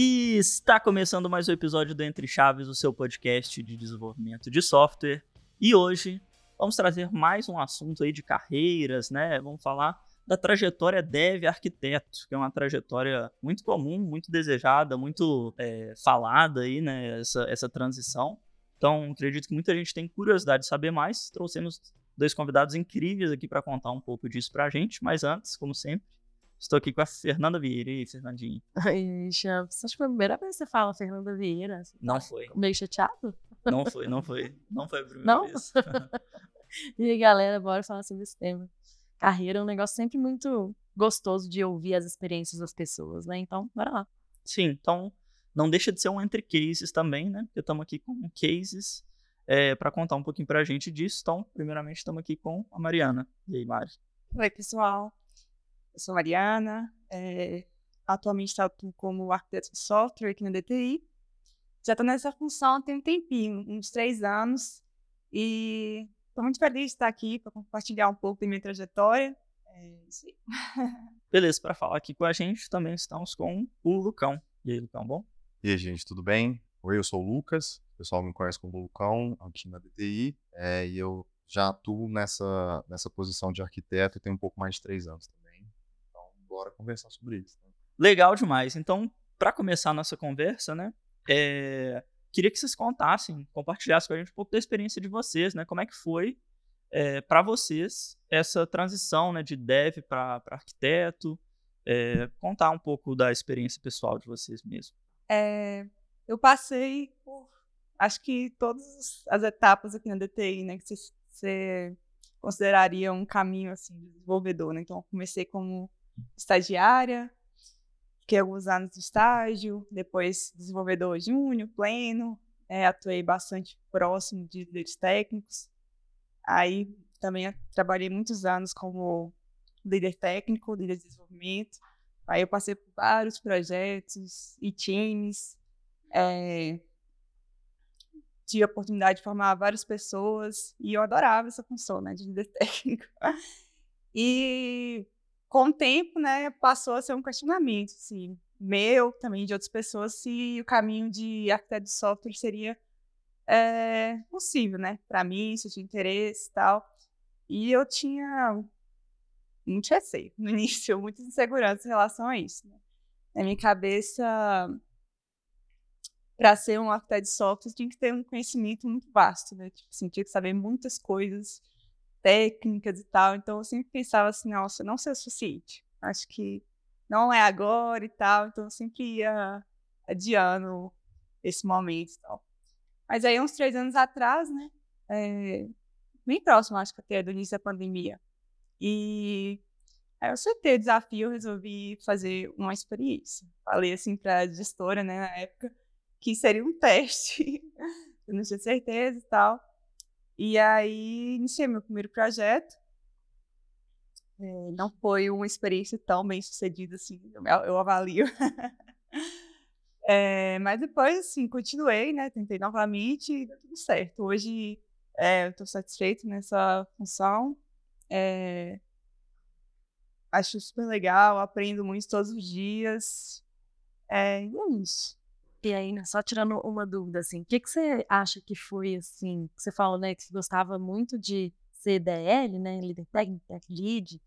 E está começando mais um episódio do Entre Chaves, o seu podcast de desenvolvimento de software. E hoje vamos trazer mais um assunto aí de carreiras, né? Vamos falar da trajetória dev arquiteto, que é uma trajetória muito comum, muito desejada, muito é, falada aí, né? Essa, essa transição. Então, acredito que muita gente tem curiosidade de saber mais. Trouxemos dois convidados incríveis aqui para contar um pouco disso para a gente, mas antes, como sempre, Estou aqui com a Fernanda Vieira. E aí, Fernandinho? Ai, Champs, acho que foi a primeira vez que você fala Fernanda Vieira. Você não tá foi. Meio chateado? Não foi, não foi. Não foi a primeira Não? vez. e aí, galera, bora falar sobre esse tema. Carreira é um negócio sempre muito gostoso de ouvir as experiências das pessoas, né? Então, bora lá. Sim, então não deixa de ser um entre cases também, né? Porque estamos aqui com cases é, para contar um pouquinho para a gente disso. Então, primeiramente, estamos aqui com a Mariana. E aí, Mari? Oi, pessoal. Eu sou Mariana. é, atualmente atuo como arquiteto de software aqui na DTI. Já estou nessa função tem um tempinho, uns três anos. E estou muito feliz de estar aqui para compartilhar um pouco da minha trajetória. É isso aí. Beleza, para falar aqui com a gente também estamos com o Lucão. E aí, Lucão, bom? E aí, gente, tudo bem? Oi, eu sou o Lucas, o pessoal me conhece como Lucão, aqui na DTI, é, e eu já atuo nessa, nessa posição de arquiteto e tenho um pouco mais de três anos conversar sobre isso. né? Legal demais. Então, para começar a nossa conversa, né? é, queria que vocês contassem, compartilhassem com a gente um pouco da experiência de vocês, né? Como é que foi para vocês essa transição né, de dev para arquiteto? é, contar um pouco da experiência pessoal de vocês mesmo. É, eu passei por, acho que todas as etapas aqui na DTI, né, que você- consideraria um caminho assim de desenvolvedor, né? Então, comecei como estagiária, fiquei alguns anos de estágio, depois desenvolvedor júnior, pleno, é, atuei bastante próximo de líderes técnicos. Aí também trabalhei muitos anos como líder técnico, líder de desenvolvimento. Aí eu passei por vários projetos e times. é, tive a oportunidade de formar várias pessoas e eu adorava essa função, né, de líder técnico. E com o tempo, né, passou a ser um questionamento, assim, meu, também de outras pessoas, se o caminho de arquiteto de software seria é, possível, né, para mim, se eu tinha interesse e tal. E eu tinha muito receio no início, muita insegurança em relação a isso. Né? Na minha cabeça, para ser um arquiteto de software, tinha que ter um conhecimento muito vasto, né? Tipo assim, tinha que saber muitas coisas técnicas e tal. Então, eu sempre pensava assim, nossa, não sei o suficiente. Acho que não é agora e tal. Então, eu sempre ia adiando esse momento e tal. Mas aí, uns três anos atrás, né? é, bem próximo, acho que até do início da pandemia. E aí eu aceitei o desafio, resolvi fazer uma experiência. Falei assim para a gestora, né, na época, que seria um teste. eu não tinha certeza e tal. E aí iniciei meu primeiro projeto. É, não foi uma experiência tão bem sucedida assim, eu, eu avalio. É, mas depois, assim, continuei, né? Tentei novamente e deu tudo certo. Hoje é, eu estou satisfeito nessa função. É, acho super legal, aprendo muito todos os dias. É, e é isso. E aí, né, só tirando uma dúvida, assim, o que, que você acha que foi, assim, que você falou, né, que você gostava muito de CDL, né, líder técnico, tech lead,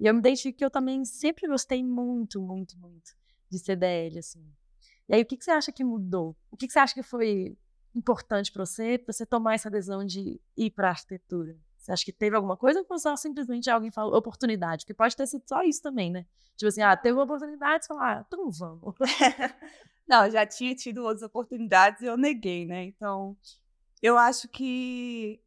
e eu me identifico que eu também sempre gostei muito, muito, muito de CDL, assim. E aí, o que, que você acha que mudou? O que, que você acha que foi importante para você, para você tomar essa decisão de ir para arquitetura? Você acha que teve alguma coisa ou foi só simplesmente alguém falou oportunidade? Porque pode ter sido só isso também, né? Tipo assim, ah, teve uma oportunidade, você fala, ah, então vamos. Não, já tinha tido outras oportunidades e eu neguei, né? Então, eu acho que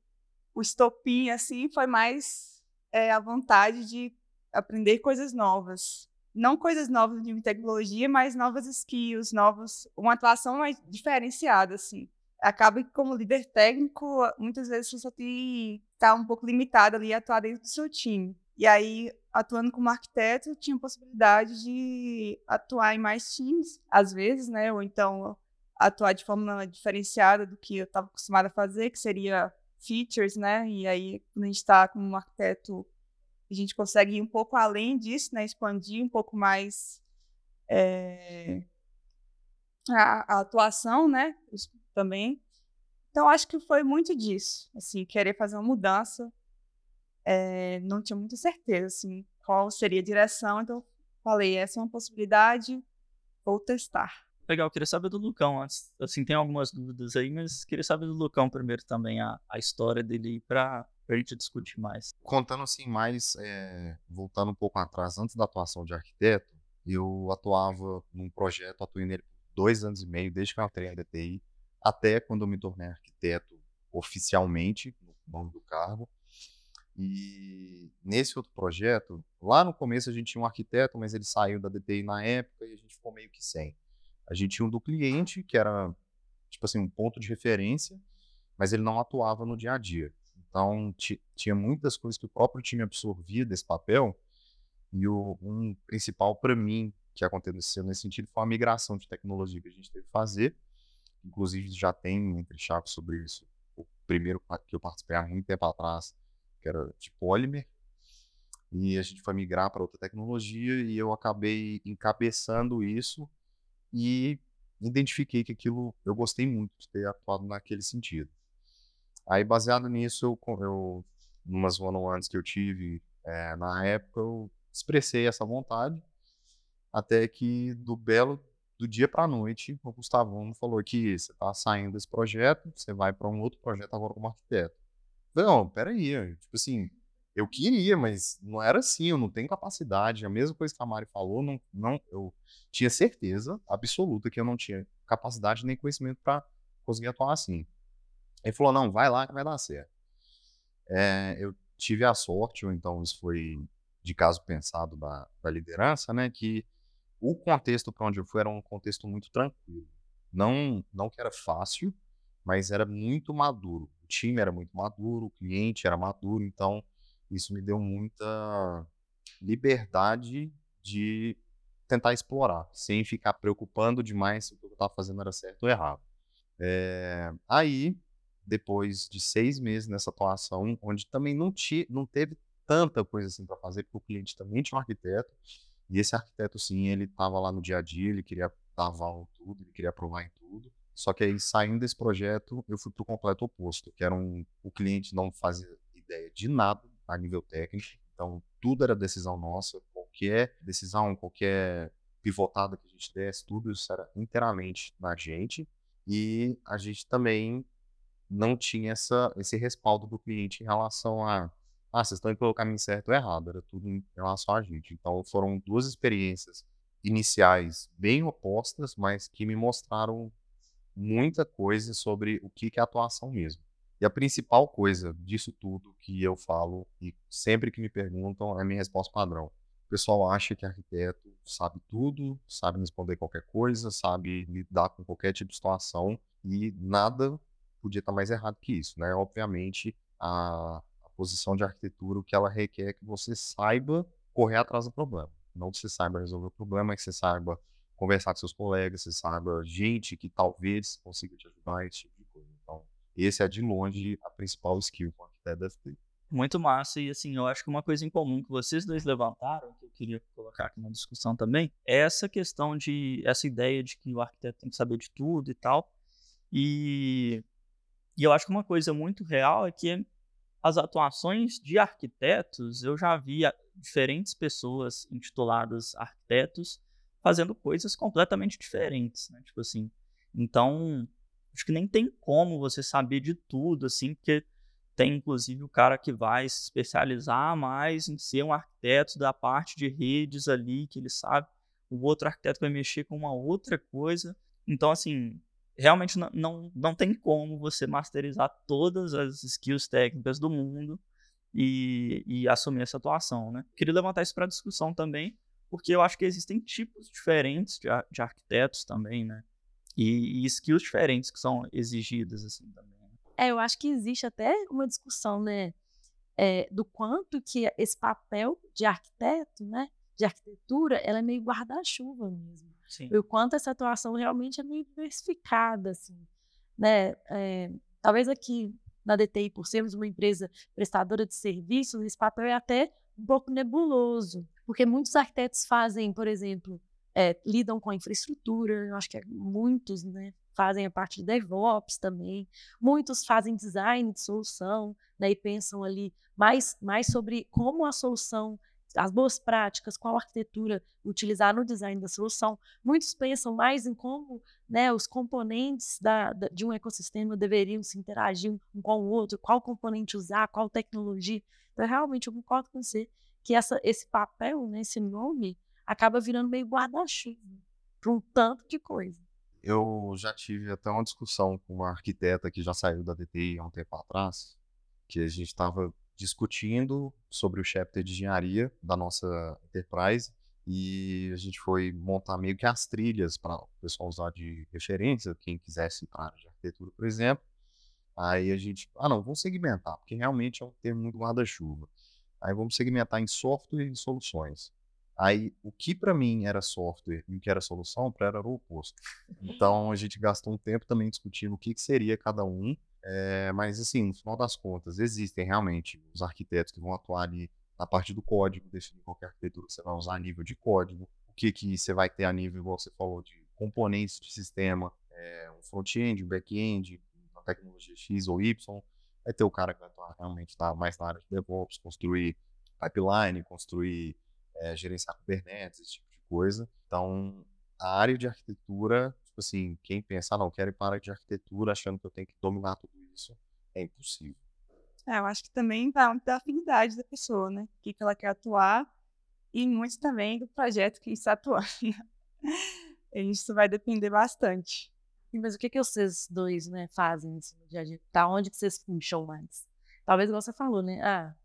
o estopim, assim, foi mais é, a vontade de aprender coisas novas. Não coisas novas de tecnologia, mas novas skills, novos, uma atuação mais diferenciada, assim. Acaba que, como líder técnico, muitas vezes você só tem tá um pouco limitado ali a atuar dentro do seu time. E aí, atuando como arquiteto, eu tinha possibilidade de atuar em mais times, às vezes, né? Ou então atuar de forma diferenciada do que eu estava acostumada a fazer, que seria features, né? E aí, quando a gente está como arquiteto, a gente consegue ir um pouco além disso, né? Expandir um pouco mais é, a, a atuação, né? Também. Então, acho que foi muito disso, assim, querer fazer uma mudança. É, não tinha muita certeza, assim, qual seria a direção, então falei, essa é uma possibilidade, vou testar. Legal, queria saber do Lucão antes. Assim, tem algumas dúvidas aí, mas queria saber do Lucão primeiro também, a, a história dele para a gente discutir mais. Contando assim mais, é, voltando um pouco atrás, antes da atuação de arquiteto, eu atuava num projeto, atuei nele por dois anos e meio, desde que eu entrei na DTI, até quando eu me tornei arquiteto oficialmente, no nome do cargo. E nesse outro projeto, lá no começo a gente tinha um arquiteto, mas ele saiu da DTI na época e a gente ficou meio que sem. A gente tinha um do cliente, que era, tipo assim, um ponto de referência, mas ele não atuava no dia a dia. Então, tinha muitas coisas que o próprio time absorvia desse papel, e o, um principal para mim que aconteceu nesse sentido foi a migração de tecnologia que a gente teve que fazer. Inclusive, já tem entre chaves sobre isso. O primeiro que eu participei há muito tempo atrás, que era de Polymer, e a gente foi migrar para outra tecnologia e eu acabei encabeçando isso e identifiquei que aquilo eu gostei muito de ter atuado naquele sentido. Aí, baseado nisso, eu, eu numas one-on-ones que eu tive é, na época, eu expressei essa vontade, até que do belo do dia para a noite, o Gustavão falou que você está saindo desse projeto, você vai para um outro projeto agora como arquiteto. Não, peraí, tipo assim, eu queria, mas não era assim, eu não tenho capacidade. A mesma coisa que a Mari falou, não, não, eu tinha certeza absoluta que eu não tinha capacidade nem conhecimento para conseguir atuar assim. Ele falou: não, vai lá que vai dar certo. É, eu tive a sorte, ou então isso foi de caso pensado da, da liderança, né, que o contexto para onde eu fui era um contexto muito tranquilo. Não, não que era fácil, mas era muito maduro. O time era muito maduro, o cliente era maduro, então isso me deu muita liberdade de tentar explorar, sem ficar preocupando demais se o que eu estava fazendo era certo ou errado. É, aí, depois de seis meses nessa atuação, onde também não, ti, não teve tanta coisa assim para fazer, porque o cliente também tinha um arquiteto, e esse arquiteto, sim, ele estava lá no dia a dia, ele queria dar aval em tudo, ele queria aprovar em tudo. Só que aí, saindo desse projeto, eu fui para o completo oposto, que era um, o cliente não fazia ideia de nada a nível técnico. Então, tudo era decisão nossa. Qualquer decisão, qualquer pivotada que a gente desse, tudo isso era inteiramente na gente. E a gente também não tinha essa, esse respaldo do cliente em relação a ah, vocês estão indo pelo caminho certo ou errado, era tudo em relação a gente. Então foram duas experiências iniciais bem opostas, mas que me mostraram muita coisa sobre o que é atuação mesmo. E a principal coisa disso tudo que eu falo, e sempre que me perguntam, é a minha resposta padrão. O pessoal acha que arquiteto sabe tudo, sabe responder qualquer coisa, sabe lidar com qualquer tipo de situação, e nada podia estar mais errado que isso, né? Obviamente, a, posição de arquitetura, o que ela requer é que você saiba correr atrás do problema. Não que você saiba resolver o problema, que você saiba conversar com seus colegas, você saiba gente que talvez consiga te ajudar, esse tipo de coisa. Então, esse é de longe a principal skill que o arquiteto deve ter. Muito massa, e assim, eu acho que uma coisa em comum que vocês dois levantaram, que eu queria colocar aqui na discussão também, é essa questão de, essa ideia de que o arquiteto tem que saber de tudo e tal. E, e eu acho que uma coisa muito real é que as atuações de arquitetos, eu já vi diferentes pessoas intituladas arquitetos fazendo coisas completamente diferentes, né? Tipo assim, então acho que nem tem como você saber de tudo, assim, porque tem inclusive o cara que vai se especializar mais em ser um arquiteto da parte de redes ali, que ele sabe. O outro arquiteto vai mexer com uma outra coisa. Então, assim, realmente não, não, não tem como você masterizar todas as skills técnicas do mundo e, e assumir essa atuação, né? Queria levantar isso para discussão também, porque eu acho que existem tipos diferentes de, de arquitetos também, né? e, e skills diferentes que são exigidas assim também. Né? É, eu acho que existe até uma discussão, né, é, do quanto que esse papel de arquiteto, né, de arquitetura, ela é meio guarda-chuva mesmo. Sim. E o quanto essa atuação realmente é meio diversificada, assim, né? É, talvez aqui na DTI, por sermos uma empresa prestadora de serviços, esse papel é até um pouco nebuloso, porque muitos arquitetos fazem, por exemplo, é, lidam com a infraestrutura, eu acho que é, muitos né, fazem a parte de DevOps também, muitos fazem design de solução, né, e pensam ali mais, mais sobre como a solução, as boas práticas, qual arquitetura utilizar no design da solução. Muitos pensam mais em como né, os componentes da, da, de um ecossistema deveriam se interagir um com o outro, qual componente usar, qual tecnologia. Então, realmente, eu concordo com você que essa, esse papel, né, esse nome, acaba virando meio guarda-chuva para um tanto de coisa. Eu já tive até uma discussão com uma arquiteta que já saiu da DTI há um tempo atrás, que a gente estava discutindo sobre o chapter de engenharia da nossa enterprise e a gente foi montar meio que as trilhas para o pessoal usar de referência, quem quisesse para de arquitetura, por exemplo. Aí a gente, ah não, vamos segmentar, porque realmente é um termo muito guarda-chuva. Aí vamos segmentar em software e soluções. Aí, o que para mim era software e o que era solução, para era o oposto. Então, a gente gastou um tempo também discutindo o que, que seria cada um. É, mas, assim, no final das contas, existem realmente os arquitetos que vão atuar ali na parte do código, definir qualquer arquitetura que você vai usar a nível de código, o que, que você vai ter a nível, igual você falou, de componentes de sistema, é, um front-end, um back-end, uma tecnologia X ou Y. Vai ter o cara que vai atuar realmente tá, mais na área de DevOps, construir pipeline, construir é, gerenciar Kubernetes, esse tipo de coisa. Então, a área de arquitetura, tipo assim, quem pensa, ah, não, quero ir para a área de arquitetura achando que eu tenho que dominar tudo isso, é impossível. É, eu acho que também vai muito da afinidade da pessoa, né? O que, que ela quer atuar e muito também do projeto que está atuando. Isso vai depender bastante. Mas o que, que vocês dois né, fazem no dia a dia? Tá onde que vocês puxam mais? Talvez você falou, né? Ah,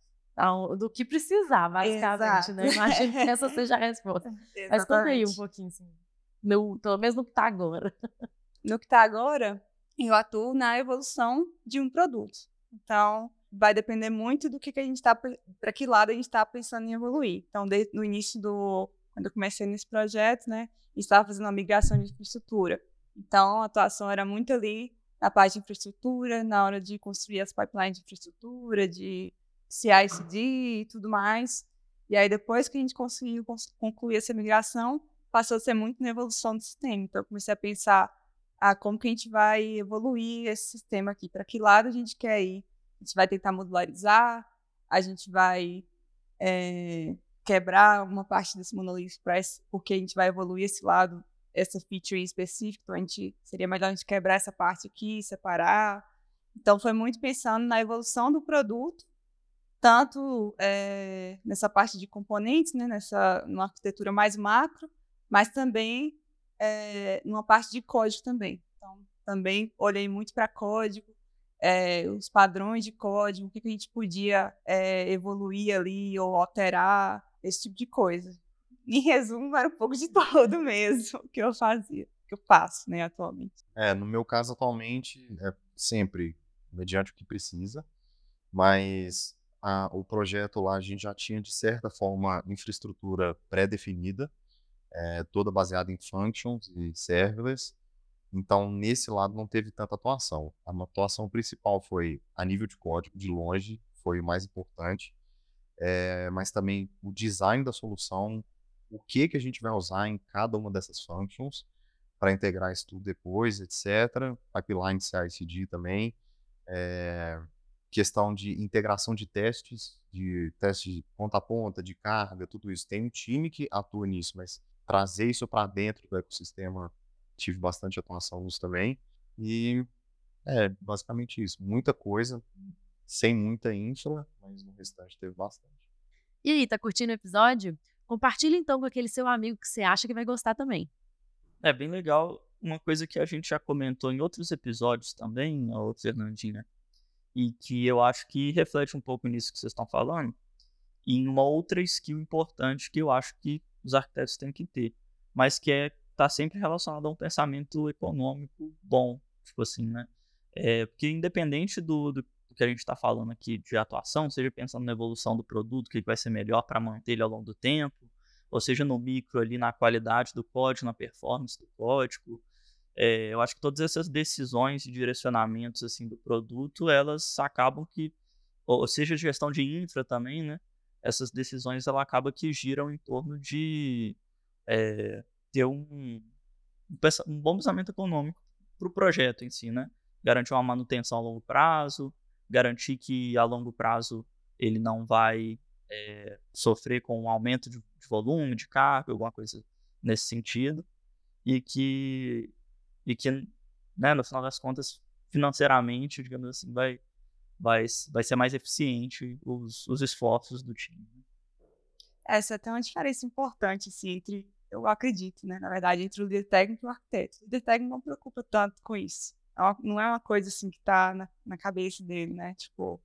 do que precisar, basicamente, né? Imagino que essa seja a resposta. Mas conta aí um pouquinho, assim, no, pelo menos no que está agora. No que está agora, eu atuo na evolução de um produto. Então, vai depender muito do que, que a gente está, para que lado a gente está pensando em evoluir. Então, desde no início do, quando eu comecei nesse projeto, né, estava fazendo uma migração de infraestrutura. Então, a atuação era muito ali na parte de infraestrutura, na hora de construir as pipelines de infraestrutura, de CI/CD e tudo mais. E aí, depois que a gente conseguiu concluir essa migração, passou a ser muito na evolução do sistema. Então, eu comecei a pensar ah, como que a gente vai evoluir esse sistema aqui, para que lado a gente quer ir. A gente vai tentar modularizar, a gente vai é, quebrar uma parte desse monolith express, porque a gente vai evoluir esse lado, essa feature específica, então a gente, seria melhor a gente quebrar essa parte aqui, separar. Então, foi muito pensando na evolução do produto tanto é, nessa parte de componentes, né, nessa numa arquitetura mais macro, mas também é, numa parte de código também. Então, também olhei muito para código, é, os padrões de código, o que, que a gente podia evoluir ali ou alterar, esse tipo de coisa. Em resumo, era um pouco de todo mesmo que eu fazia, que eu faço, né, atualmente. É, no meu caso atualmente é sempre mediante o que precisa, mas a, o projeto lá a gente já tinha, de certa forma, infraestrutura pré-definida, é, toda baseada em functions e serverless. Então, nesse lado não teve tanta atuação. A atuação principal foi a nível de código, de longe, foi o mais importante. É, mas também o design da solução, o que, que a gente vai usar em cada uma dessas functions para integrar isso tudo depois, etc. Pipeline CI/CD também. É, questão de integração de testes, de testes de ponta a ponta, de carga, tudo isso. Tem um time que atua nisso, mas trazer isso para dentro do ecossistema, tive bastante atuação nisso também. E é basicamente isso. Muita coisa, sem muita ínfila, mas no restante teve bastante. E aí, tá curtindo o episódio? Compartilhe então com aquele seu amigo que você acha que vai gostar também. É bem legal. Uma coisa que a gente já comentou em outros episódios também, ô Fernandinha, e que eu acho que reflete um pouco nisso que vocês estão falando, e uma outra skill importante que eu acho que os arquitetos têm que ter, mas que é tá sempre relacionado a um pensamento econômico bom, tipo assim, né? É, porque independente do, do que a gente está falando aqui de atuação, seja pensando na evolução do produto, que vai ser melhor para manter ele ao longo do tempo, ou seja no micro ali na qualidade do código, na performance do código, é, eu acho que todas essas decisões e direcionamentos assim do produto, elas acabam que, ou seja, gestão de infra também, né? Essas decisões ela acaba que giram em torno de é, ter um, um bom pensamento econômico para o projeto em si, né? Garantir uma manutenção a longo prazo, garantir que a longo prazo ele não vai é, sofrer com um aumento de, de, volume, de carga, alguma coisa nesse sentido, e que, e que né, no final das contas, financeiramente, digamos assim, vai, vai, vai ser mais eficiente os, os esforços do time. Né. Essa é até uma diferença importante assim, entre, eu acredito, né, na verdade, entre o líder técnico e o arquiteto. O líder técnico não preocupa tanto com isso. É não é uma coisa assim que está na, na cabeça dele, né? Tipo,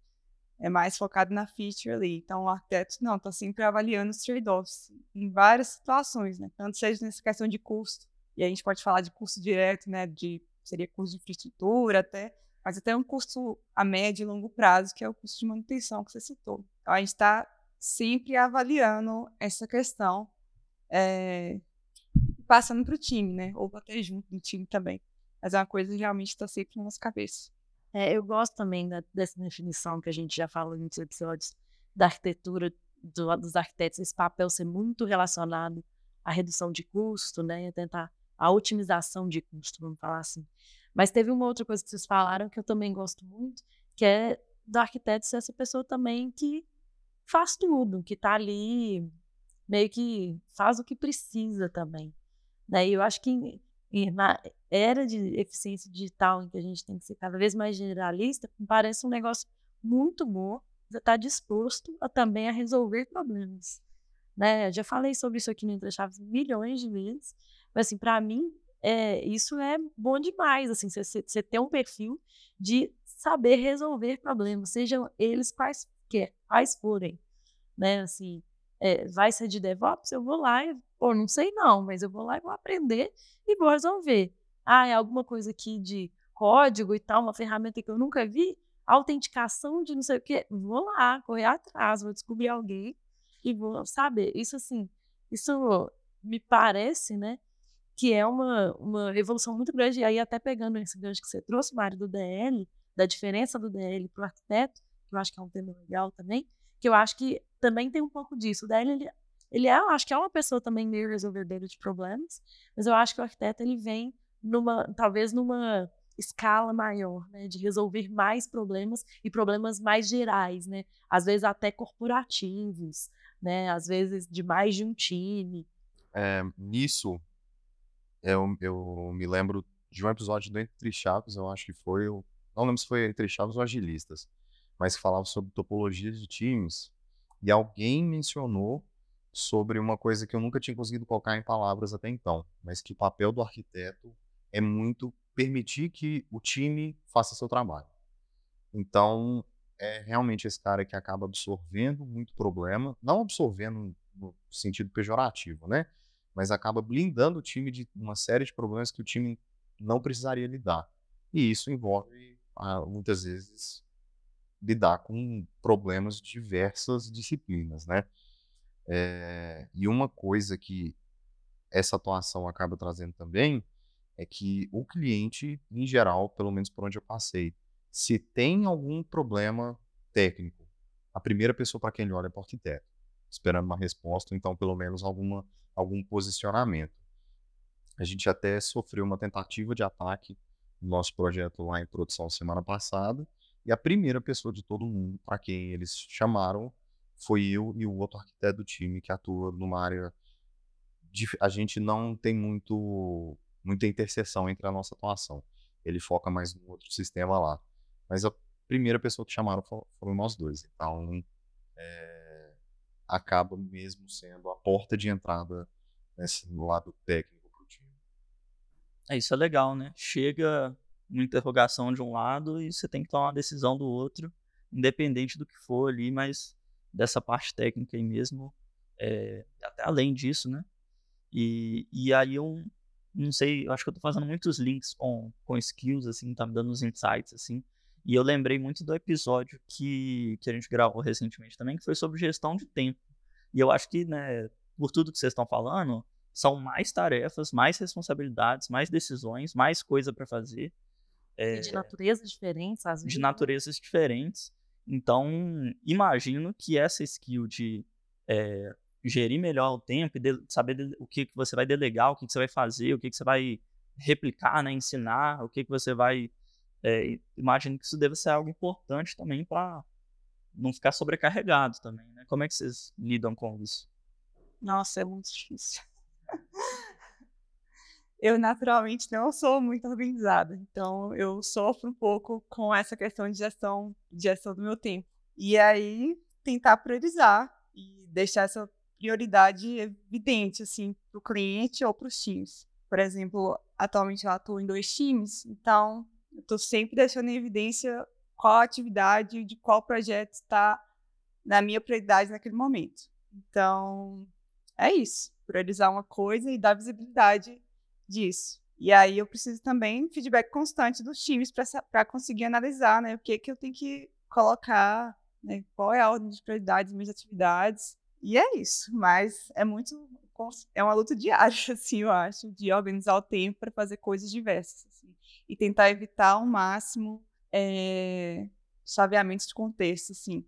é mais focado na feature ali. Então, o arquiteto, não, está sempre avaliando os trade-offs em várias situações, né? Tanto seja nessa questão de custo, e a gente pode falar de custo direto, né? De, seria custo de infraestrutura até, mas até um custo a médio e longo prazo, que é o custo de manutenção que você citou. Então, a gente está sempre avaliando essa questão, é, passando para o time, né? Ou até junto do time também. Mas é uma coisa que realmente está sempre na nossa cabeça. É, eu gosto também da, dessa definição que a gente já falou em muitos episódios da arquitetura do, dos arquitetos, esse papel ser muito relacionado à redução de custo, né? Tentar a otimização de custo, vamos falar assim. Mas teve uma outra coisa que vocês falaram que eu também gosto muito, que é do arquiteto ser essa pessoa também que faz tudo, que está ali meio que faz o que precisa também. Né? E eu acho que na era de eficiência digital, em que a gente tem que ser cada vez mais generalista, parece um negócio muito bom. Você está disposto a, também a resolver problemas. Né? Eu já falei sobre isso aqui no Entre Chaves milhões de vezes, mas assim, para mim, é, isso é bom demais, assim, você, ter um perfil de saber resolver problemas, sejam eles quais, quais forem, né, assim, é, vai ser de DevOps, eu vou lá e, pô, não sei não, mas eu vou lá e vou aprender e vou resolver. Ah, é alguma coisa aqui de código e tal, uma ferramenta que eu nunca vi, autenticação de não sei o quê, vou lá, correr atrás, vou descobrir alguém e vou saber. Isso, assim, isso me parece, né, que é uma, uma evolução muito grande, e aí até pegando esse gancho que você trouxe, Mário, do DL, da diferença do DL para o arquiteto, que eu acho que é um tema legal também, que eu acho que também tem um pouco disso. O DL, ele, ele é, acho que é uma pessoa também meio resolvedora de problemas, mas eu acho que o arquiteto, ele vem numa, talvez numa escala maior, né, de resolver mais problemas e problemas mais gerais, né, às vezes até corporativos, né, às vezes de mais de um time. É, nisso, eu, eu me lembro de um episódio do Entre Chaves, eu acho que foi, eu não lembro se foi Entre Chaves ou Agilistas, mas falava sobre topologias de times, e alguém mencionou sobre uma coisa que eu nunca tinha conseguido colocar em palavras até então, mas que o papel do arquiteto é muito permitir que o time faça seu trabalho. Então, é realmente esse cara que acaba absorvendo muito problema, não absorvendo no sentido pejorativo, né? Mas acaba blindando o time de uma série de problemas que o time não precisaria lidar. E isso envolve, ah, muitas vezes, lidar com problemas de diversas disciplinas, né? É, e uma coisa que essa atuação acaba trazendo também é que o cliente, em geral, pelo menos por onde eu passei, se tem algum problema técnico, a primeira pessoa para quem ele olha é o arquiteto, esperando uma resposta, então pelo menos alguma, algum posicionamento. A gente até sofreu uma tentativa de ataque no nosso projeto lá em produção semana passada, e a primeira pessoa de todo mundo para quem eles chamaram foi eu e o outro arquiteto do time que atua numa área. De, a gente não tem muito muita interseção entre a nossa atuação. Ele foca mais no outro sistema lá. Mas a primeira pessoa que chamaram foram nós dois. Então, é, acaba mesmo sendo a porta de entrada nesse lado técnico para o time. É, isso é legal, né? Chega uma interrogação de um lado e você tem que tomar uma decisão do outro, independente do que for ali, mas dessa parte técnica aí mesmo, é, até além disso, né? E, e aí eu não sei, eu acho que eu tô fazendo muitos links com, com skills, assim, tá me dando uns insights, assim, e eu lembrei muito do episódio que, que a gente gravou recentemente também, que foi sobre gestão de tempo. E eu acho que, né, por tudo que vocês estão falando, são mais tarefas, mais responsabilidades, mais decisões, mais coisa para fazer. É, de naturezas diferentes, às vezes. De né? naturezas diferentes. Então, imagino que essa skill de é, gerir melhor o tempo e de, saber o que, que você vai delegar, o que, que você vai fazer, o que, que você vai replicar, né, ensinar, o que, que você vai. É, imagino que isso deve ser algo importante também para não ficar sobrecarregado também. Né? Como é que vocês lidam com isso? Nossa, é muito difícil. eu naturalmente não sou muito organizada, então eu sofro um pouco com essa questão de gestão, de gestão do meu tempo. E aí tentar priorizar e deixar essa prioridade evidente assim para o cliente ou para os times. Por exemplo, atualmente eu atuo em dois times, então eu estou sempre deixando em evidência qual atividade de qual projeto está na minha prioridade naquele momento. Então, é isso. Priorizar uma coisa e dar visibilidade disso. E aí eu preciso também feedback constante dos times para conseguir analisar né, o que, que eu tenho que colocar, né, qual é a ordem de prioridades, minhas atividades. E é isso. Mas é muito. É uma luta diária, assim, eu acho, de organizar o tempo para fazer coisas diversas. Assim, e tentar evitar ao máximo é, chaveamentos de contexto, assim.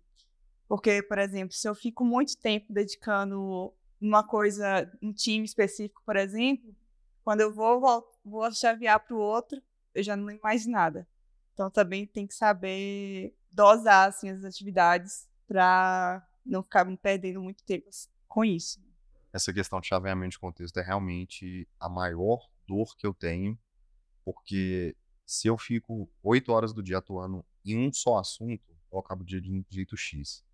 Porque, por exemplo, se eu fico muito tempo dedicando uma coisa, um time específico, por exemplo, quando eu vou, vou, vou chavear para o outro, eu já não lembro mais nada. Então também tem que saber dosar assim, as atividades para não ficar me perdendo muito tempo com isso. Essa questão de chaveamento de contexto é realmente a maior dor que eu tenho, porque se eu fico oito horas do dia atuando em um só assunto, eu acabo de um jeito X.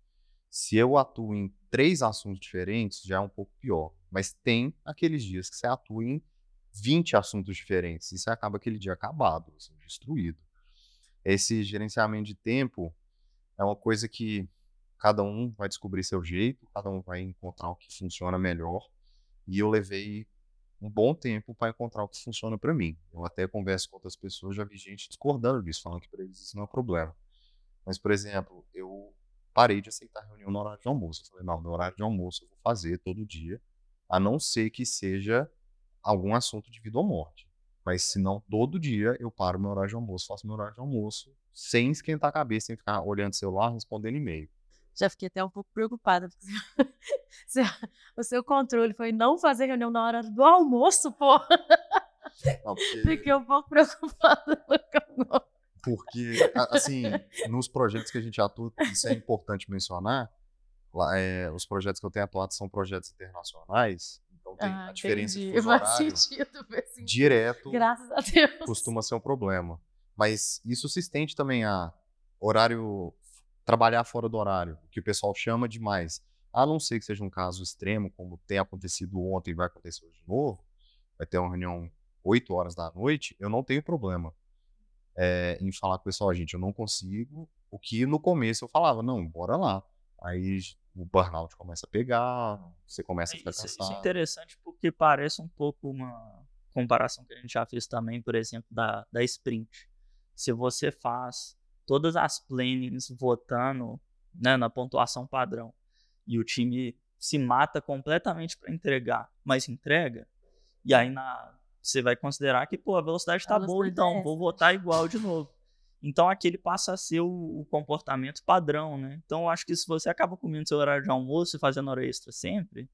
Se eu atuo em três assuntos diferentes, já é um pouco pior. Mas tem aqueles dias que você atua em 20 assuntos diferentes. E você acaba aquele dia acabado, assim, destruído. Esse gerenciamento de tempo é uma coisa que cada um vai descobrir seu jeito, cada um vai encontrar o que funciona melhor. E eu levei um bom tempo para encontrar o que funciona para mim. Eu até converso com outras pessoas, já vi gente discordando disso, falando que para eles isso não é problema. Mas, por exemplo, eu parei de aceitar reunião no horário de almoço. Eu falei, não, no horário de almoço eu vou fazer todo dia, a não ser que seja algum assunto de vida ou morte. Mas se não, todo dia eu paro meu horário de almoço, faço meu horário de almoço, sem esquentar a cabeça, sem ficar olhando o celular, respondendo e-mail. Já fiquei até um pouco preocupada. o seu controle foi não fazer reunião na hora do almoço, pô. Porque... Fiquei um pouco preocupada. Porque, assim, nos projetos que a gente atua, isso é importante mencionar. Lá, é, os projetos que eu tenho atuado são projetos internacionais. Então tem ah, a diferença entendi. de fuso horário sentido, direto. Graças a Deus. Costuma ser um problema. Mas isso se estende também a horário trabalhar fora do horário, que o pessoal chama demais. A não ser que seja um caso extremo, como tem acontecido ontem e vai acontecer hoje de novo, vai ter uma reunião 8 horas da noite, eu não tenho problema é, em falar com o pessoal, gente, eu não consigo. O que no começo eu falava, não, bora lá. Aí o burnout começa a pegar, você começa a ficar isso, cansado. Isso é interessante porque parece um pouco uma comparação que a gente já fez também, por exemplo, da, da sprint. Se você faz todas as plannings votando né, na pontuação padrão e o time se mata completamente para entregar, mas entrega, e aí na, você vai considerar que pô, a velocidade está boa, então é vou votar igual de novo. Então aquele passa a ser o, o, comportamento padrão, né? Então eu acho que se você acaba comendo seu horário de almoço e fazendo hora extra sempre,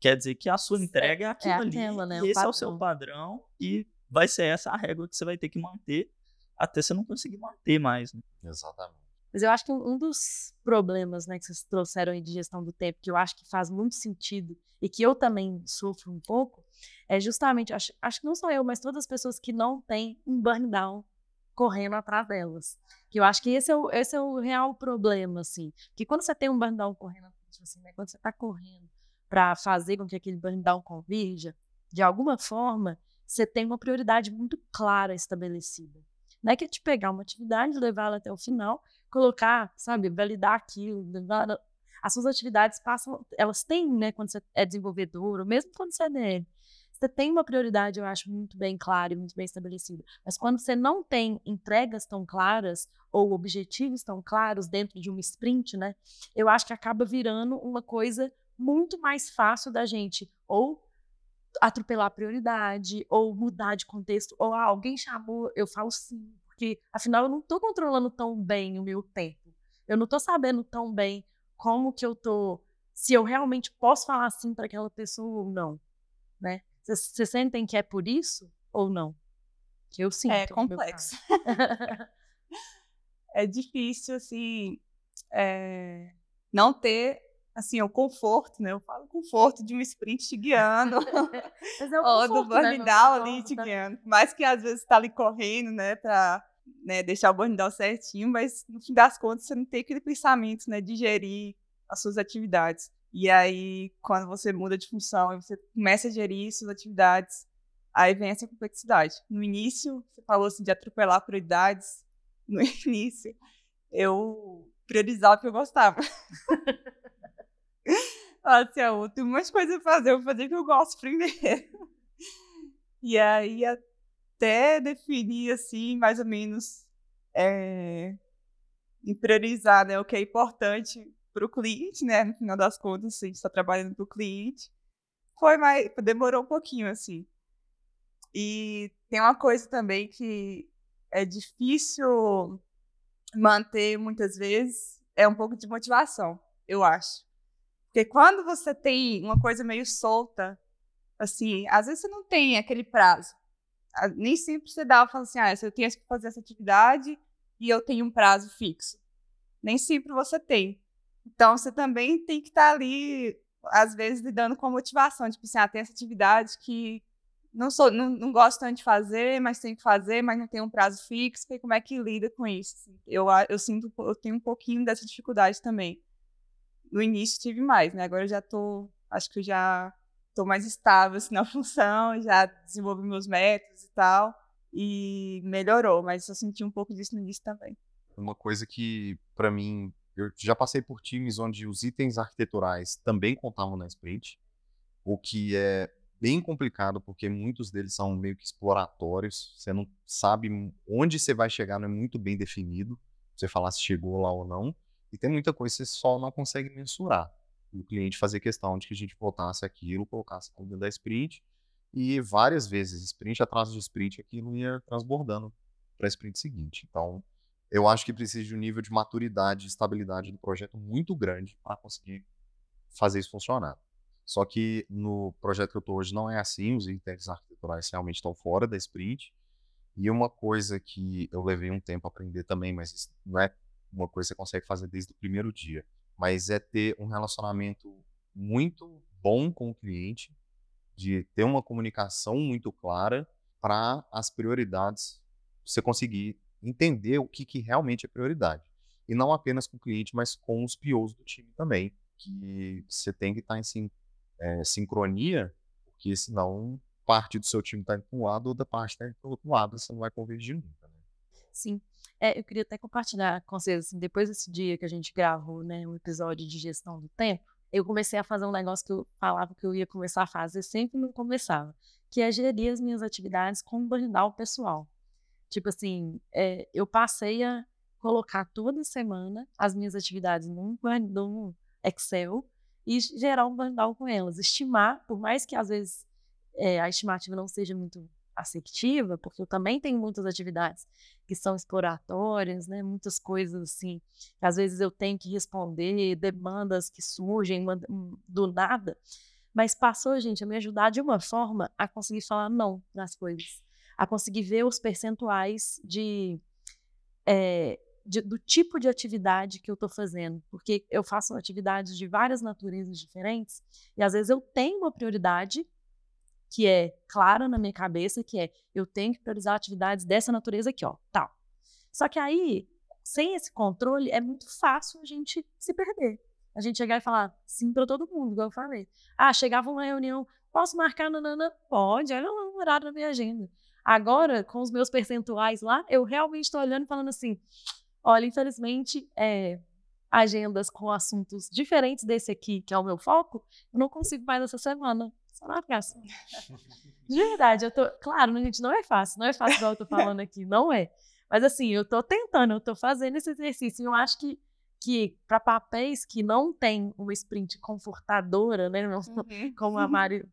quer dizer que a sua entrega é, é aquilo é aquela, ali, né? esse é o seu padrão e vai ser essa a régua que você vai ter que manter até você não conseguir manter mais. Né? Exatamente. Mas eu acho que um dos problemas né, que vocês trouxeram aí de gestão do tempo, que eu acho que faz muito sentido e que eu também sofro um pouco, é justamente, acho, acho que não só eu, mas todas as pessoas que não têm um burn down correndo atrás delas. Que eu acho que esse é o, esse é o real problema, assim. Que quando você tem um burn down correndo, assim, né, quando você está correndo para fazer com que aquele burn down convirja, de alguma forma, você tem uma prioridade muito clara estabelecida. Não é que é te pegar uma atividade, levar ela até o final, colocar, sabe, validar aquilo, levar... As suas atividades passam, elas têm, né, quando você é desenvolvedor, ou mesmo quando você é DL, você tem uma prioridade, eu acho, muito bem clara e muito bem estabelecida. Mas quando você não tem entregas tão claras ou objetivos tão claros dentro de uma sprint, né? Eu acho que acaba virando uma coisa muito mais fácil da gente ou atropelar a prioridade, ou mudar de contexto, ou ah, alguém chamou, eu falo sim, porque afinal eu não estou controlando tão bem o meu tempo. Eu não estou sabendo tão bem como que eu estou se eu realmente posso falar assim para aquela pessoa ou não, né? Vocês sentem que é por isso ou não? Que eu sinto. É complexo. é difícil, assim, é, não ter, assim, o conforto, né? Eu falo conforto de um sprint te guiando. Mas é o Ou do conforto, né? burn Não down ali te guiando. Mais que às vezes tá ali correndo, né, pra né, deixar o burn down certinho, mas no fim das contas você não tem aquele pensamento, né, de gerir as suas atividades. E aí, quando você muda de função e você começa a gerir suas atividades, aí vem essa complexidade. No início, você falou assim de atropelar prioridades. No início, eu priorizava o que eu gostava. Assim, ah, tem um monte de coisa pra fazer, eu vou fazer o que eu gosto primeiro. E aí, até definir, assim, mais ou menos, é, em priorizar né, o que é importante para o cliente, né? No final das contas, a gente está trabalhando para o cliente. Foi mais. Demorou um pouquinho, assim. E tem uma coisa também que é difícil manter muitas vezes, é um pouco de motivação, eu acho. Porque quando você tem uma coisa meio solta, assim, às vezes você não tem aquele prazo. Nem sempre você dá, fala assim, ah, eu tenho que fazer essa atividade e eu tenho um prazo fixo. Nem sempre você tem. Então, você também tem que estar ali, às vezes, lidando com a motivação. Tipo assim, ah, tem essa atividade que não, sou, não, não gosto tanto de fazer, mas tenho que fazer, mas não tem um prazo fixo. E como é que lida com isso? Eu, eu sinto, eu tenho um pouquinho dessa dificuldade também. No início tive mais, né? Agora eu já tô, acho que eu já tô mais estável assim, na função, já desenvolvi meus métodos e tal. E melhorou, mas eu senti um pouco disso no início também. Uma coisa que, pra mim, eu já passei por times onde os itens arquiteturais também contavam na sprint, o que é bem complicado, porque muitos deles são meio que exploratórios, você não sabe onde você vai chegar, não é muito bem definido, você falar se chegou lá ou não, e tem muita coisa que você só não consegue mensurar. O cliente fazer questão de que a gente voltasse aquilo, colocasse aquilo dentro da sprint, e várias vezes, sprint atrás de sprint, aquilo ia transbordando para a sprint seguinte. Então, eu acho que precisa de um nível de maturidade e estabilidade do projeto muito grande para conseguir fazer isso funcionar. Só que no projeto que eu estou hoje não é assim, os itens arquiteturais realmente estão fora da sprint. E uma coisa que eu levei um tempo a aprender também, mas não é uma coisa que você consegue fazer desde o primeiro dia, mas é ter um relacionamento muito bom com o cliente, de ter uma comunicação muito clara para as prioridades você conseguir entender o que, que realmente é prioridade. E não apenas com o cliente, mas com os POs do time também, que você tem que estar em sin- é, sincronia, porque senão parte do seu time está indo para um lado, outra parte está indo para outro lado, você não vai convergir nunca. Né? Sim. É, eu queria até compartilhar com vocês, assim, depois desse dia que a gente gravou, né, um episódio de gestão do tempo, eu comecei a fazer um negócio que eu falava que eu ia começar a fazer, sempre não começava, que é gerir as minhas atividades com burnout pessoal. Tipo assim, é, eu passei a colocar toda semana as minhas atividades num, num Excel e gerar um burnout com elas. Estimar, por mais que às vezes é, a estimativa não seja muito assertiva, porque eu também tenho muitas atividades que são exploratórias, né? Muitas coisas assim, às vezes eu tenho que responder, demandas que surgem do nada. Mas passou, gente, a me ajudar de uma forma a conseguir falar não nas coisas, a conseguir ver os percentuais de, eh, de- do tipo de atividade que eu estou fazendo, porque eu faço atividades de várias naturezas diferentes e às vezes eu tenho uma prioridade que é clara na minha cabeça, que é eu tenho que priorizar atividades dessa natureza aqui, ó, tal. Só que aí, sem esse controle, é muito fácil a gente se perder. A gente chegar e falar sim para todo mundo, igual eu falei. Ah, chegava uma reunião, posso marcar nanana? Pode, olha lá o horário na minha agenda. Agora, com os meus percentuais lá, eu realmente estou olhando e falando assim, olha, infelizmente, é, agendas com assuntos diferentes desse aqui, que é o meu foco, eu não consigo mais essa semana. Só na graça. De verdade, eu tô. Claro, gente, não é fácil, não é fácil igual eu tô falando aqui, não é. Mas assim, eu tô tentando, eu tô fazendo esse exercício. E eu acho que, que para papéis que não tem uma sprint confortadora, né? não- Como a Mari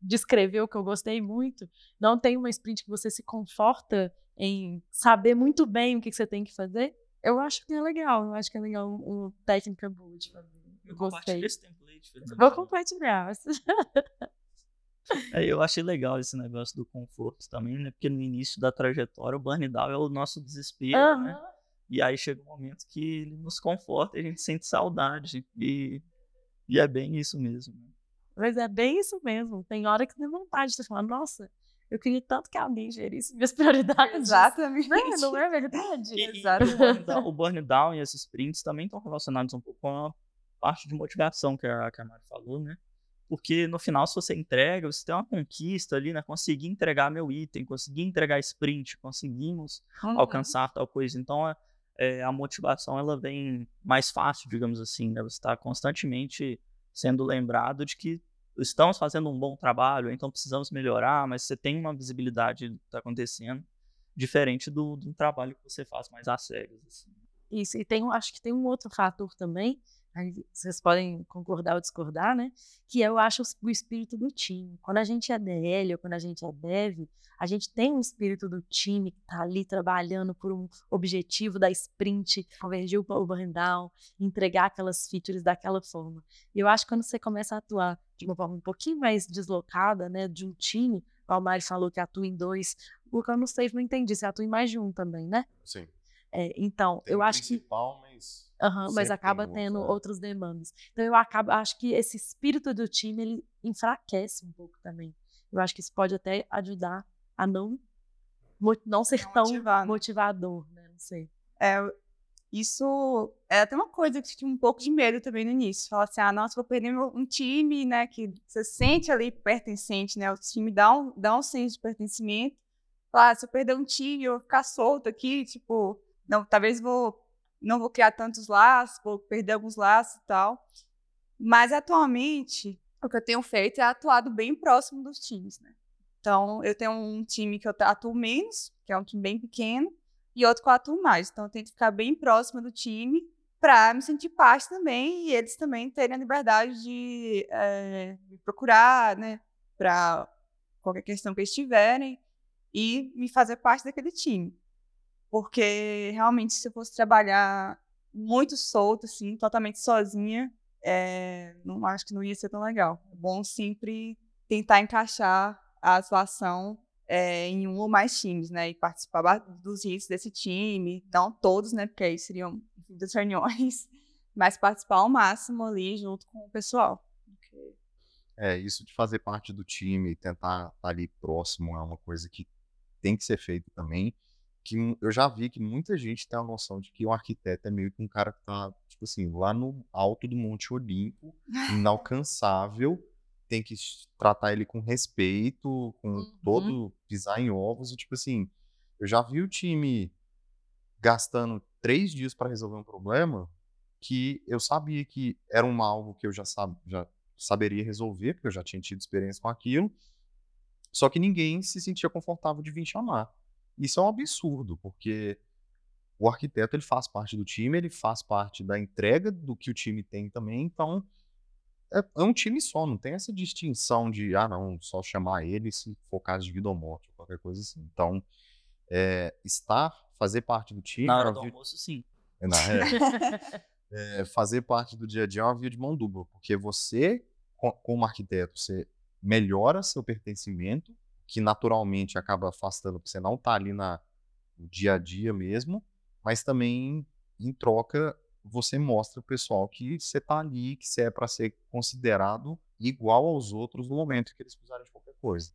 descreveu, que eu gostei muito, não tem uma sprint que você se conforta em saber muito bem o que, que você tem que fazer. Eu acho que é legal, eu acho que é legal uma técnica boa de fazer. Eu Gostei. compartilho esse template. Vou compartilhar. É, eu achei legal esse negócio do conforto também, né? Porque no início da trajetória, o burn down é o nosso desespero, né? Aham. E aí chega um momento que ele nos conforta e a gente sente saudade. E, e é bem isso mesmo. né? Mas é bem isso mesmo. Tem hora que tem vontade de falar, nossa, eu queria tanto que alguém gerisse minhas prioridades. Exatamente. Não, é- não é verdade? E, e Exato. o, burn down, o burn down e esses sprints também estão relacionados um pouco com a parte de motivação que a, que a Mari falou, né? Porque no final, se você entrega, você tem uma conquista ali, né? Consegui entregar meu item, consegui entregar sprint, conseguimos Uhum. alcançar tal coisa. Então, é, é, a motivação ela vem mais fácil, digamos assim, né? Você está constantemente sendo lembrado de que estamos fazendo um bom trabalho, então precisamos melhorar, mas você tem uma visibilidade do que está acontecendo, diferente do, do trabalho que você faz mais a sério. Assim. Isso, e tem, acho que tem um outro fator também, aí vocês podem concordar ou discordar, né? Que eu acho o espírito do time. Quando a gente é DL ou quando a gente é Dev, a gente tem um espírito do time que tá ali trabalhando por um objetivo da sprint, convergir o o burn down, entregar aquelas features daquela forma. E eu acho que quando você começa a atuar de uma forma um pouquinho mais deslocada, né, de um time, o Mari falou que atua em dois, o que eu não sei, não entendi, você atua em mais de um também, né? Sim. É, então, Tem eu o acho que principal, mas Aham, mas acaba tendo outra- outros demandas. Então eu acabo, acho que esse espírito do time ele enfraquece um pouco também. Eu acho que isso pode até ajudar a não não ser Não tão motivar, né? motivador, né? Não sei. É, isso é até uma coisa que eu tinha um pouco de medo também no início. Falar assim, ah, nossa, vou perder um time, né? Que você sente ali pertencente, né? O time dá um, dá um senso de pertencimento. Falar, ah, se eu perder um time, eu vou ficar solto aqui, tipo, não, talvez vou, não vou criar tantos laços, vou perder alguns laços e tal. Mas atualmente, o que eu tenho feito é atuado bem próximo dos times, né? Então, eu tenho um time que eu atuo menos, que é um time bem pequeno, e outro que eu atuo mais. Então, eu tento ficar bem próxima do time para me sentir parte também e eles também terem a liberdade de eh, me procurar, né, para qualquer questão que eles tiverem e me fazer parte daquele time. Porque realmente, se eu fosse trabalhar muito solto, assim, totalmente sozinha, eh, não acho que não ia ser tão legal. É bom sempre tentar encaixar a atuação eh, em um ou mais times, né? E participar dos hits desse time. Não todos, né? Porque aí seriam muitas reuniões. Mas participar ao máximo ali junto com o pessoal. É, isso de fazer parte do time e tentar estar ali próximo é uma coisa que tem que ser feita também. Que eu já vi que muita gente tem a noção de que o arquiteto é meio que um cara que tá, tipo assim, lá no alto do Monte Olimpo, inalcançável, tem que tratar ele com respeito, com Uhum. todo pisar em ovos, e tipo assim, eu já vi o time gastando três dias para resolver um problema que eu sabia que era um algo que eu já, sab já saberia resolver, porque eu já tinha tido experiência com aquilo, só que ninguém se sentia confortável de vir chamar. Isso é um absurdo, porque o arquiteto ele faz parte do time, ele faz parte da entrega do que o time tem também, então é, é um time só, não tem essa distinção de, ah, não, só chamar ele se for caso de vida ou morte, ou qualquer coisa assim. Então, é, estar, fazer parte do time. Na é hora do almoço, sim. é, na- é, fazer parte do dia a dia é uma via de mão dupla, porque você, co- como arquiteto, você melhora seu pertencimento, que naturalmente acaba afastando, porque você não tá ali na, no dia a dia mesmo, mas também, em troca, você mostra pro pessoal que você tá ali, que você é para ser considerado igual aos outros no momento que eles precisarem de qualquer coisa.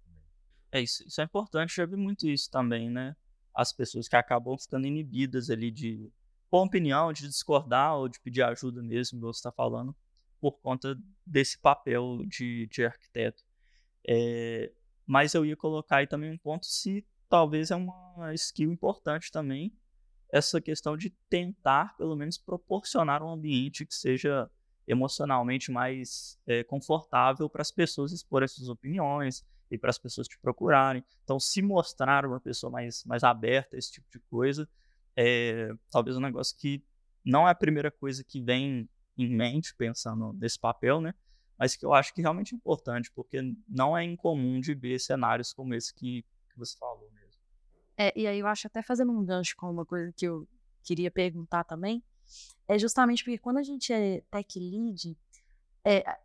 É isso, isso é importante, já vi muito isso também, né? As pessoas que acabam ficando inibidas ali de pôr opinião, de discordar ou de pedir ajuda mesmo, igual você está falando, por conta desse papel de, de arquiteto. É, mas eu ia colocar aí também um ponto se talvez é uma skill importante também, essa questão de tentar, pelo menos, proporcionar um ambiente que seja emocionalmente mais é, confortável para as pessoas exporem suas opiniões e para as pessoas te procurarem. Então, se mostrar uma pessoa mais, mais aberta a esse tipo de coisa, é talvez um negócio que não é a primeira coisa que vem em mente pensando nesse papel, né? Mas que eu acho que realmente é importante, porque não é incomum de ver cenários como esse que, que você falou mesmo. É, e aí eu acho até fazendo um gancho com uma coisa que eu queria perguntar também, é justamente porque quando a gente é tech lead, é,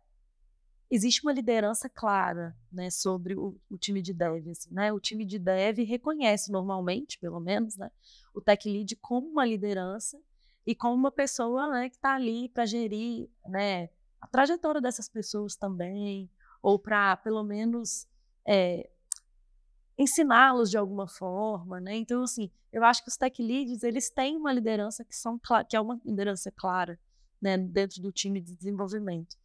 existe uma liderança clara né, sobre o, o time de dev. Assim, né? O time de dev reconhece normalmente, pelo menos, né, o tech lead como uma liderança e como uma pessoa né, que está ali para gerir né, a trajetória dessas pessoas também, ou para, pelo menos, é, ensiná-los de alguma forma, né? Então, assim, eu acho que os tech leads, eles têm uma liderança que, são, que é uma liderança clara, né, dentro do time de desenvolvimento.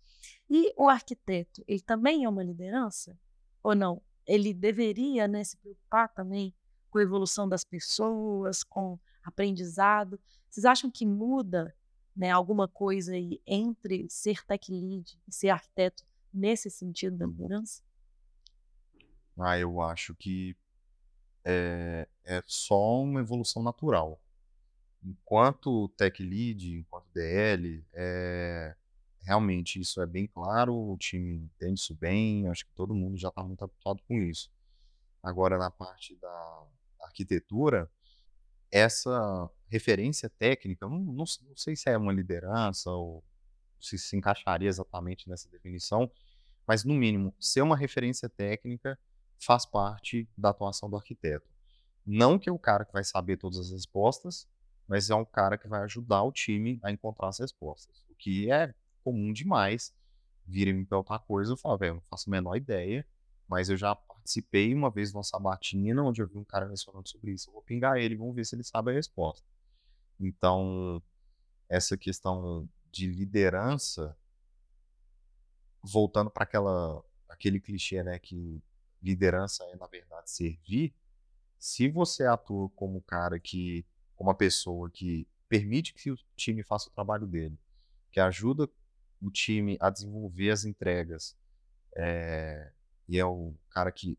E o arquiteto, ele também é uma liderança ou não? Ele deveria, né, se preocupar também com a evolução das pessoas, com aprendizado. Vocês acham que muda, né, alguma coisa aí entre ser tech lead e ser arquiteto nesse sentido da liderança? Ah, eu acho que é, é só uma evolução natural. Enquanto tech lead, enquanto DL, é, realmente isso é bem claro, o time entende isso bem, acho que todo mundo já está muito habituado com isso. Agora, na parte da arquitetura, essa referência técnica, não, não, não sei se é uma liderança ou se se encaixaria exatamente nessa definição, mas no mínimo, ser uma referência técnica faz parte da atuação do arquiteto. Não que é o cara que vai saber todas as respostas, mas é um cara que vai ajudar o time a encontrar as respostas. O que é comum demais. Vira me perguntar coisa, eu falo, velho, não faço a menor ideia, mas eu já participei uma vez de uma sabatina onde eu vi um cara mencionando sobre isso. Eu vou pingar ele, vamos ver se ele sabe a resposta. Então, essa questão de liderança, voltando para aquela aquele clichê, né, que liderança é na verdade servir. Se você atua como cara que, como uma pessoa que permite que o time faça o trabalho dele, que ajuda o time a desenvolver as entregas é, e é o cara que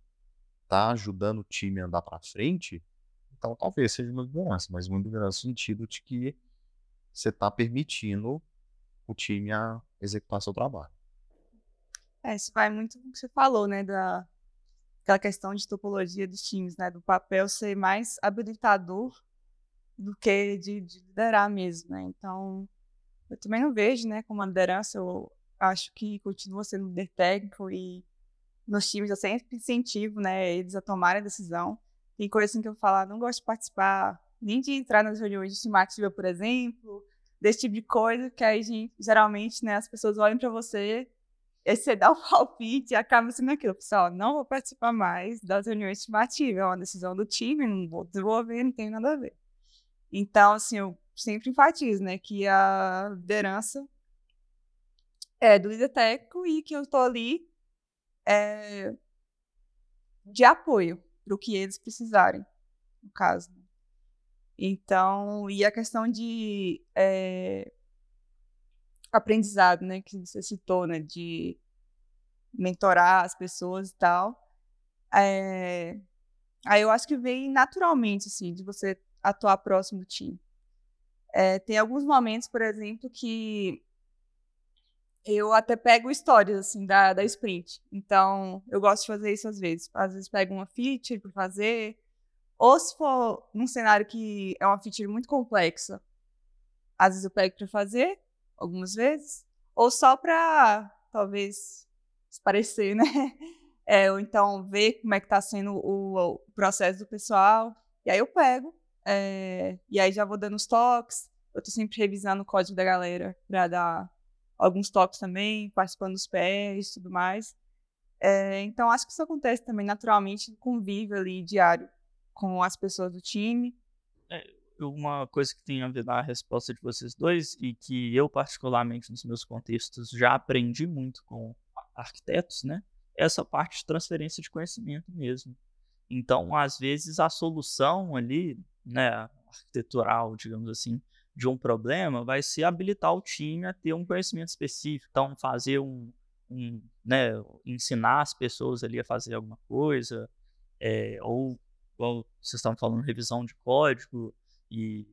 está ajudando o time a andar para frente, então talvez seja uma liderança, mas uma liderança no sentido de que você está permitindo o time a executar seu trabalho. É, isso vai muito com o que você falou, né, da aquela questão de topologia dos times, né, do papel ser mais habilitador do que de, de liderar mesmo, né? Então, eu também não vejo, né, como uma liderança, eu acho que continua sendo líder técnico e nos times eu sempre incentivo, né, eles a tomarem a decisão. Tem coisa assim que eu falo, ah, não gosto de participar, nem de entrar nas reuniões de estimativa, por exemplo, desse tipo de coisa, que aí gente, geralmente, né, as pessoas olham para você, e você dá o palpite e acaba sendo aquilo. Pessoal, não vou participar mais das reuniões estimativas, é uma decisão do time, não vou desenvolver, não tem nada a ver. Então, assim, eu sempre enfatizo, né, que a liderança é do líder técnico e que eu estou ali é, de apoio para o que eles precisarem, no caso. Né. Então, e a questão de é, aprendizado, né, que você citou, né, de mentorar as pessoas e tal, é, aí eu acho que vem naturalmente, assim, de você atuar próximo do time. É, tem alguns momentos, por exemplo, que eu até pego histórias assim da, da sprint. Então, eu gosto de fazer isso às vezes. Às vezes pego uma feature para fazer, ou se for num cenário que é uma feature muito complexa, às vezes eu pego para fazer, algumas vezes, ou só para talvez se parecer, né? É, ou então ver como é que está sendo o, o, processo do pessoal. E aí eu pego é, e aí já vou dando os toques. Eu tô sempre revisando o código da galera para dar alguns toques também, participando dos PRs e tudo mais. É, então, acho que isso acontece também naturalmente no convívio ali diário com as pessoas do time. É, uma coisa que tem a ver na resposta de vocês dois e que eu, particularmente, nos meus contextos, já aprendi muito com arquitetos, né? É essa parte de transferência de conhecimento mesmo. Então, às vezes, a solução ali né, arquitetural, digamos assim, de um problema vai ser habilitar o time a ter um conhecimento específico. Então, fazer um, um né, ensinar as pessoas ali a fazer alguma coisa, é, ou, vocês estão falando revisão de código e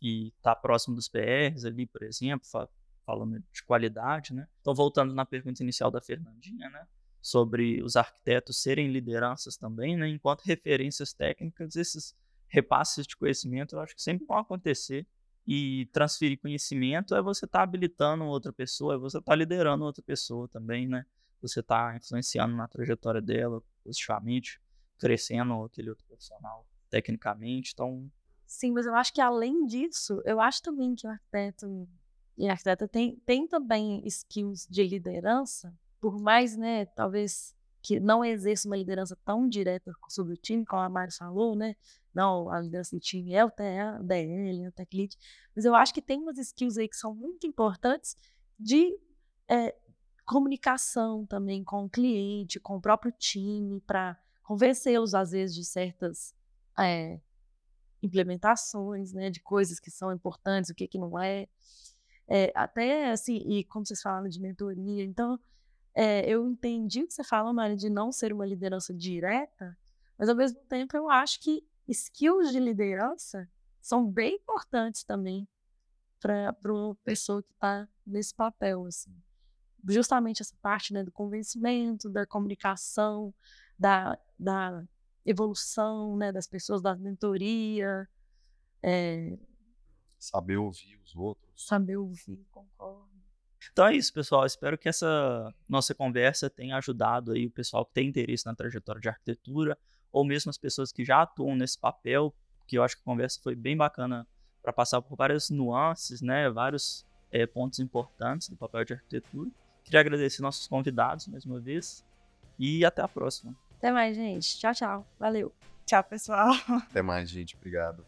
e tá próximo dos PRs ali, por exemplo, fa falando de qualidade, né? Então, voltando na pergunta inicial da Fernandinha, né? Sobre os arquitetos serem lideranças também, né? Enquanto referências técnicas, esses repasses de conhecimento eu acho que sempre vão acontecer E transferir conhecimento é você estar tá habilitando outra pessoa, é você estar tá liderando outra pessoa também, né? Você está influenciando na trajetória dela, positivamente, crescendo aquele outro profissional tecnicamente. Então. Sim, mas eu acho que além disso, eu acho também que o arquiteto e arquiteta tem, tem também skills de liderança, por mais, né, talvez que não exerça uma liderança tão direta sobre o time, como a Mari falou, né? Não, a liderança do time é o TA, o DL, o Tech Lead, mas eu acho que tem umas skills aí que são muito importantes de é, comunicação também com o cliente, com o próprio time, para convencê-los, às vezes, de certas é, implementações, né, de coisas que são importantes, o que, que não é. é. Até assim, e como vocês falaram de mentoria, então é, eu entendi o que você fala, Mari, de não ser uma liderança direta, mas ao mesmo tempo eu acho que skills de liderança são bem importantes também para uma pessoa que está nesse papel, assim. Justamente essa parte né, do convencimento, da comunicação, da, da evolução né, das pessoas, da mentoria. É... Saber ouvir os outros. Saber ouvir, concordo. Então é isso, pessoal. Espero que essa nossa conversa tenha ajudado aí o pessoal que tem interesse na trajetória de arquitetura, ou mesmo as pessoas que já atuam nesse papel, que eu acho que a conversa foi bem bacana para passar por várias nuances, né, vários é, pontos importantes do papel de arquitetura. Queria agradecer nossos convidados mais uma vez e até a próxima. Até mais, gente. Tchau, tchau. Valeu. Tchau, pessoal. Até mais, gente. Obrigado.